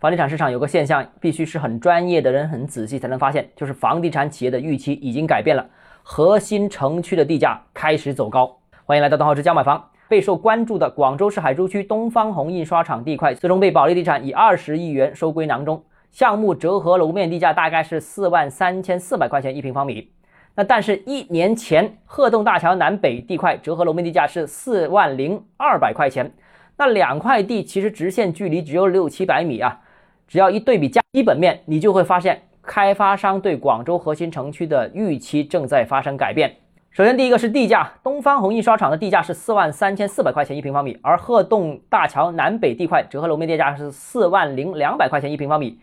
房地产市场有个现象，必须是很专业的人、很仔细才能发现，就是房地产企业的预期已经改变了，核心城区的地价开始走高。欢迎来到东浩之家买房。备受关注的广州市海珠区东方红印刷厂地块，最终被保利地产以二十亿元收归囊中。项目折合楼面地价大概是四万三千四百块钱一平方米。那但是，一年前鹤洞大桥南北地块折合楼面地价是四万零二百块钱。那两块地其实直线距离只有六七百米啊。只要一对比价基本面，你就会发现开发商对广州核心城区的预期正在发生改变。首先，第一个是地价，东方红印刷厂的地价是四万三千四百块钱一平方米，而鹤洞大桥南北地块折合楼面地价是四万零两百块钱一平方米。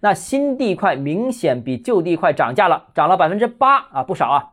那新地块明显比旧地块涨价了，涨了百分之八啊，不少啊。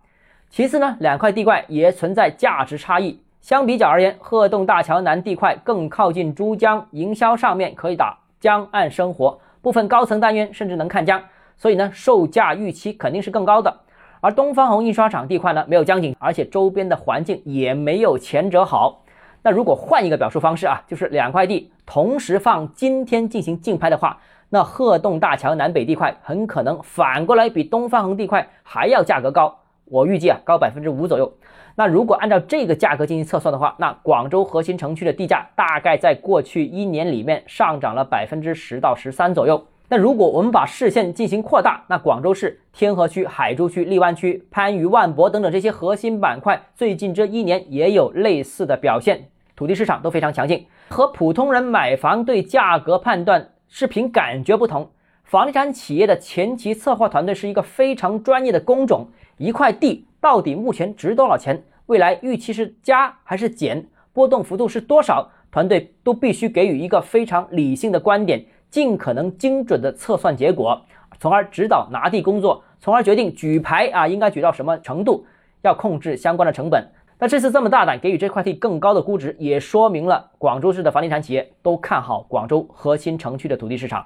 其次呢，两块地块也存在价值差异，相比较而言，鹤洞大桥南地块更靠近珠江，营销上面可以打。江岸生活，部分高层单元甚至能看江，所以呢，售价预期肯定是更高的。而东方红印刷厂地块呢，没有江景，而且周边的环境也没有前者好。那如果换一个表述方式啊，就是两块地同时放今天进行竞拍的话，那鹤洞大桥南北地块很可能反过来比东方红地块还要价格高。我预计啊，高百分之五左右。那如果按照这个价格进行测算的话，那广州核心城区的地价大概在过去一年里面上涨了百分之十到十三左右。那如果我们把视线进行扩大，那广州市天河区、海珠区、荔湾区、番禺、万博等等这些核心板块，最近这一年也有类似的表现，土地市场都非常强劲。和普通人买房对价格判断是凭感觉不同，房地产企业的前期策划团队是一个非常专业的工种。一块地到底目前值多少钱？未来预期是加还是减？波动幅度是多少？团队都必须给予一个非常理性的观点，尽可能精准的测算结果，从而指导拿地工作，从而决定举牌啊应该举到什么程度，要控制相关的成本。那这次这么大胆给予这块地更高的估值，也说明了广州市的房地产企业都看好广州核心城区的土地市场。